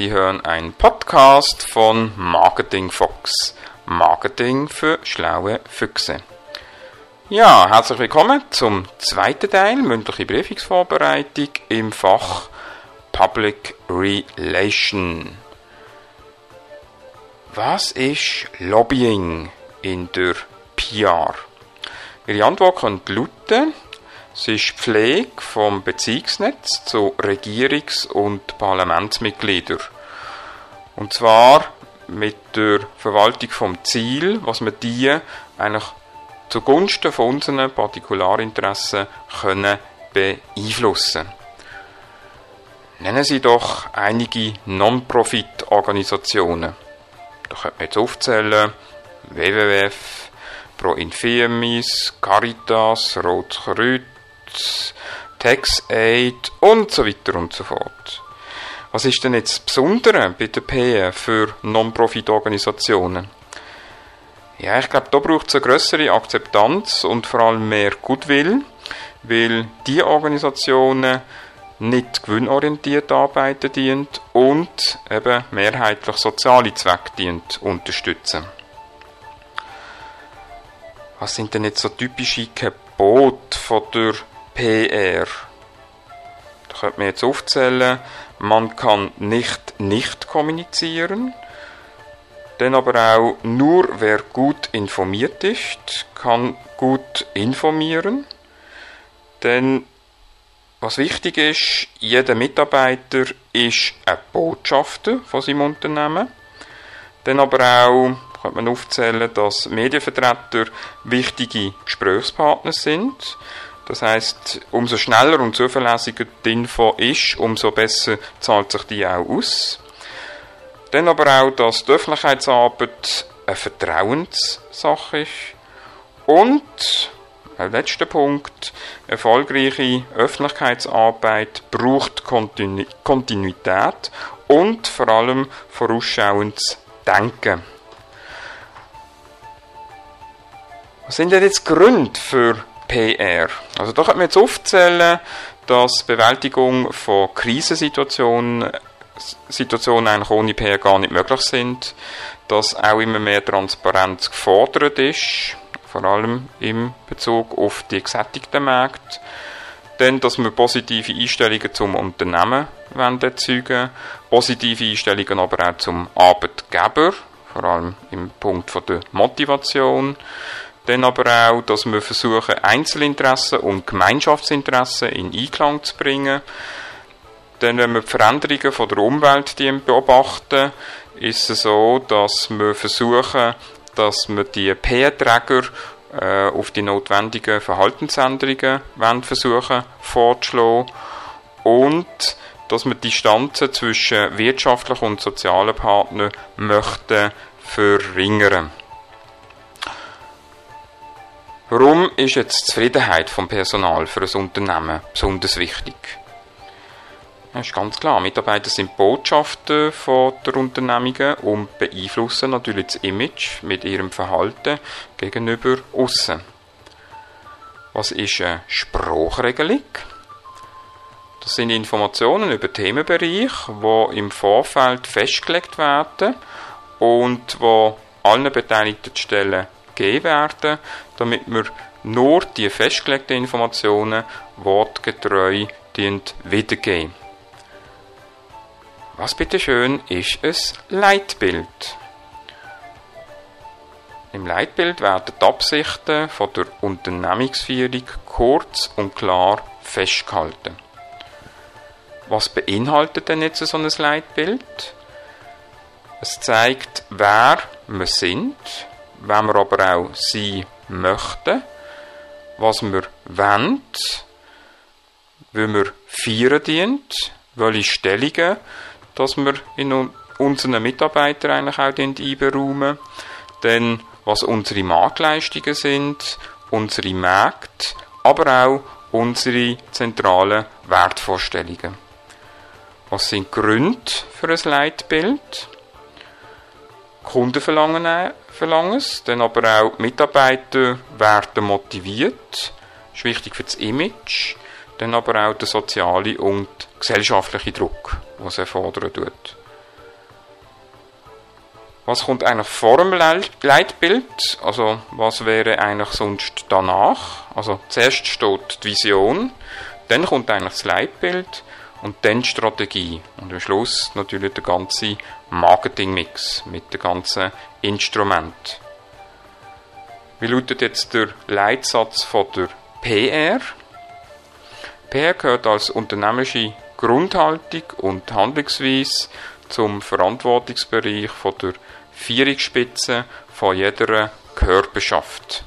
Sie hören einen Podcast von Marketing Fox. Marketing für schlaue Füchse. Ja, herzlich willkommen zum zweiten Teil mündliche Briefungsvorbereitung im Fach Public Relation. Was ist Lobbying in der PR? Ihre Antwort könnte lauten, es ist Pflege vom Beziehungsnetz zu Regierungs- und Parlamentsmitgliedern. Und zwar mit der Verwaltung vom Ziel, was wir die eigentlich zugunsten von unseren Partikularinteressen können beeinflussen. Nennen Sie doch einige Non-Profit-Organisationen. Da könnte man jetzt aufzählen WWF, Pro Infirmis, Caritas, Rotes Kreuz, TaxAid und so weiter und so fort. Was ist denn jetzt das Besondere bei der PE für Non-Profit-Organisationen? Ja, ich glaube, da braucht es eine größere Akzeptanz und vor allem mehr Goodwill, weil die Organisationen nicht gewinnorientiert arbeiten dient und eben mehrheitlich soziale Zwecke dient unterstützen. Was sind denn jetzt so typische Gebote von der PR? Da könnte man jetzt aufzählen, man kann nicht nicht kommunizieren, dann aber auch nur wer gut informiert ist, kann gut informieren. Denn was wichtig ist, jeder Mitarbeiter ist ein Botschafter von seinem Unternehmen. Dann aber auch könnte man aufzählen, dass Medienvertreter wichtige Gesprächspartner sind. Das heißt, umso schneller und zuverlässiger die Info ist, umso besser zahlt sich die auch aus. Dann aber auch, dass die Öffentlichkeitsarbeit eine Vertrauenssache ist. Und, ein letzter Punkt, erfolgreiche Öffentlichkeitsarbeit braucht Kontinuität und vor allem vorausschauendes Denken. Was sind denn jetzt Gründe für PR? Also da könnte man jetzt aufzählen, dass Bewältigung von Krisensituationen Situationen eigentlich ohne PR gar nicht möglich sind, dass auch immer mehr Transparenz gefordert ist, vor allem im Bezug auf die gesättigten Märkte. Dann, dass wir positive Einstellungen zum Unternehmen erzeugen positive Einstellungen aber auch zum Arbeitgeber, vor allem im Punkt von der Motivation. Dann aber auch, dass wir versuchen, Einzelinteressen und Gemeinschaftsinteressen in Einklang zu bringen. Dann, wenn wir die Veränderungen von der Umwelt beobachten, ist es so, dass wir versuchen, dass wir die PR-Träger äh, auf die notwendigen Verhaltensänderungen versuchen vorzuschlagen und dass wir die Distanzen zwischen wirtschaftlichen und sozialen Partnern möchten verringern. Warum ist jetzt die Zufriedenheit vom Personal für ein Unternehmen besonders wichtig? Das ist ganz klar. Mitarbeiter sind Botschafter von der Unternehmungen und beeinflussen natürlich das Image mit ihrem Verhalten gegenüber außen. Was ist eine Sprachregelung? Das sind Informationen über Themenbereiche, die im Vorfeld festgelegt werden und wo allen beteiligten Stellen gegeben werden, damit wir nur die festgelegten Informationen wortgetreu wiedergeben. Was bitteschön ist ein Leitbild? Im Leitbild werden die Absichten von der Unternehmensführung kurz und klar festgehalten. Was beinhaltet denn jetzt so ein Leitbild? Es zeigt, wer wir sind, wenn wir aber auch sein möchten, was wir wollen, wie wir feiern dient, welche Stellungen, dass wir in unseren Mitarbeitern eigentlich auch einberaumen, dann was unsere Marktleistungen sind, unsere Märkte, aber auch unsere zentralen Wertvorstellungen. Was sind Gründe für ein Leitbild? Kunden verlangen, verlangen es, dann aber auch die Mitarbeiter werden motiviert. Das ist wichtig für das Image. Dann aber auch der soziale und gesellschaftliche Druck, was erfordern tut. Was kommt eigentlich vor dem Leitbild? Also was wäre eigentlich sonst danach? Also zuerst steht die Vision, dann kommt eigentlich das Leitbild und dann Strategie und am Schluss natürlich der ganze Marketingmix mit dem ganzen Instrument. Wie lautet jetzt der Leitsatz von der PR? PR gehört als unternehmerische Grundhaltung und Handlungsweise zum Verantwortungsbereich von der Vierungsspitze von jeder Körperschaft.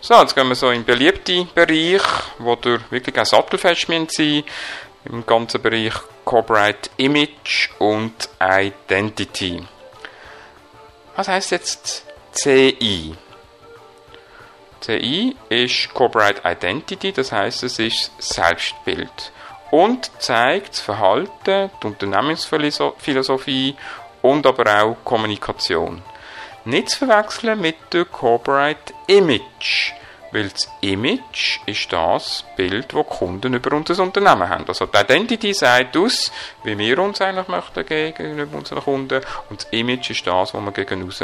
So, jetzt gehen wir so in beliebte Bereich, wo der wirklich ein sattelfest sein im ganzen Bereich Corporate Image und Identity. Was heißt jetzt CI? CI ist Corporate Identity, das heißt, es ist Selbstbild und zeigt das Verhalten, die Unternehmensphilosophie und aber auch Kommunikation. Nicht zu verwechseln mit der Corporate Image, weil das Image ist das Bild, das Kunden über unser Unternehmen haben. Also die Identity sagt aus, wie wir uns eigentlich möchten gegenüber unseren Kunden und das Image ist das, was wir gegen raus,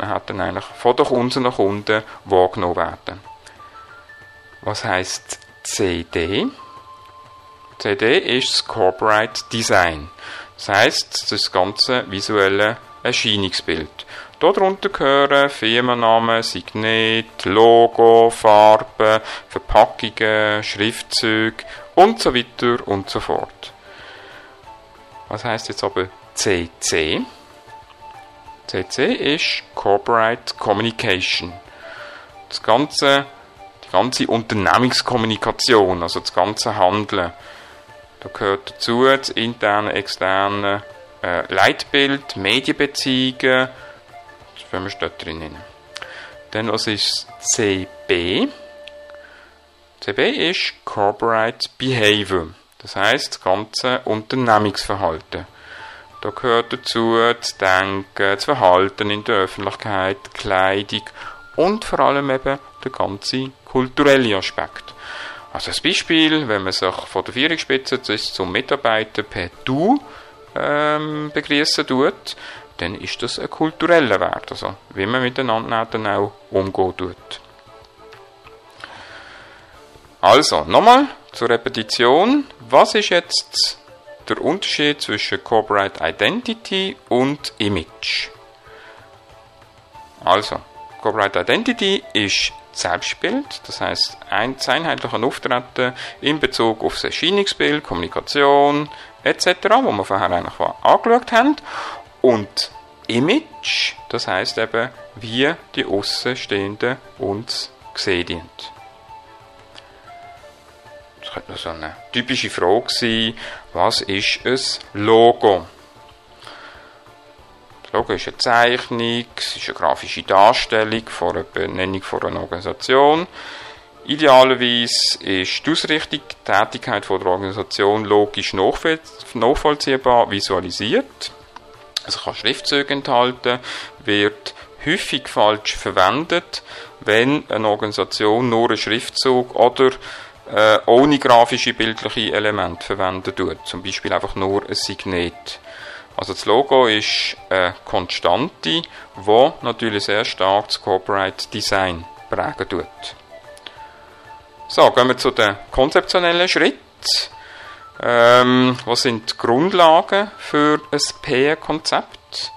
hat dann eigentlich von unseren Kunden wahrgenommen werden. Was heißt CD? CD ist das Corporate Design. Das heißt, das ganze visuelle Erscheinungsbild. Darunter gehören Firmennamen, Signet, Logo, Farben, Verpackungen, Schriftzüge und so weiter und so fort. Was heißt jetzt aber CC? CC ist Corporate Communication. Das ganze, die ganze Unternehmenskommunikation, also das ganze Handeln. Da gehört dazu das interne, externe äh, Leitbild, Medienbeziehungen, können wir dort drin. Dann was ist CB? CB ist Corporate Behavior, das heißt das ganze Unternehmungsverhalten. Da gehört dazu das Denken, das Verhalten in der Öffentlichkeit, die Kleidung und vor allem eben der ganze kulturelle Aspekt. Also als Beispiel, wenn man sich von der Führungsspitze zum Mitarbeiter per Du ähm, begrüßen tut, dann ist das ein kultureller Wert, also wie man miteinander dann auch umgehen tut. Also, nochmal zur Repetition. Was ist jetzt der Unterschied zwischen Corporate Identity und Image? Also, Corporate Identity ist Selbstbild, das heißt ein einheitlicher Auftreten in Bezug auf das Erscheinungsbild, Kommunikation etc., wo wir vorher eigentlich angeschaut haben. Und Image, das heißt eben, wie die Außenstehenden uns sehen. Das könnte noch so eine typische Frage sein, was ist ein Logo? Logo ist eine Zeichnung, es ist eine grafische Darstellung von einer Benennung von einer Organisation. Idealerweise ist die Ausrichtung, die Tätigkeit der Organisation logisch nachvollziehbar visualisiert. Es kann Schriftzüge enthalten, wird häufig falsch verwendet, wenn eine Organisation nur einen Schriftzug oder äh, ohne grafische bildliche Elemente verwenden tut. Zum Beispiel einfach nur ein Signet. Also das Logo ist eine Konstante, wo natürlich sehr stark das Corporate Design prägen tut. So, gehen wir zu den konzeptionellen Schritten. Ähm, was sind die Grundlagen für ein PR-Konzept?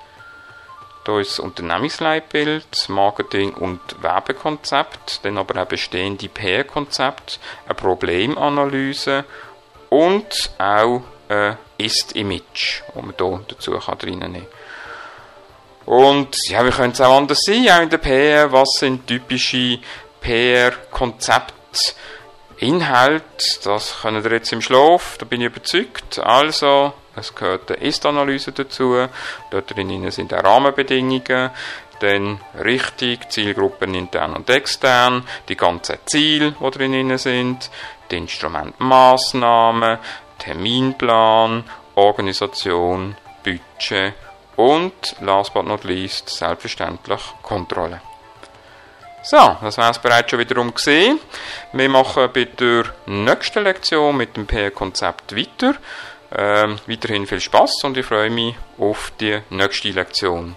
Da ist das Unternehmensleitbild, Marketing- und Werbekonzept, dann aber auch bestehende PR-Konzept, eine Problemanalyse und auch ein Ist-Image, das man hier dazu reinnehmen kann. Und ja, wie könnte es auch anders sein, auch in der PR? Was sind typische PR-Konzepte? Inhalt, das können ihr jetzt im Schlaf, da bin ich überzeugt. Also, es gehört eine Ist-Analyse dazu. Dort drinnen sind auch Rahmenbedingungen. Dann richtig, Zielgruppen intern und extern, die ganzen Ziele, die drinnen sind, die Instrumentmaßnahmen, Terminplan, Organisation, Budget und last but not least selbstverständlich Kontrolle. So, das war es bereits schon wiederum gesehen. Wir machen bei der nächsten Lektion mit dem PR-Konzept weiter. Ähm, weiterhin viel Spaß und ich freue mich auf die nächste Lektion.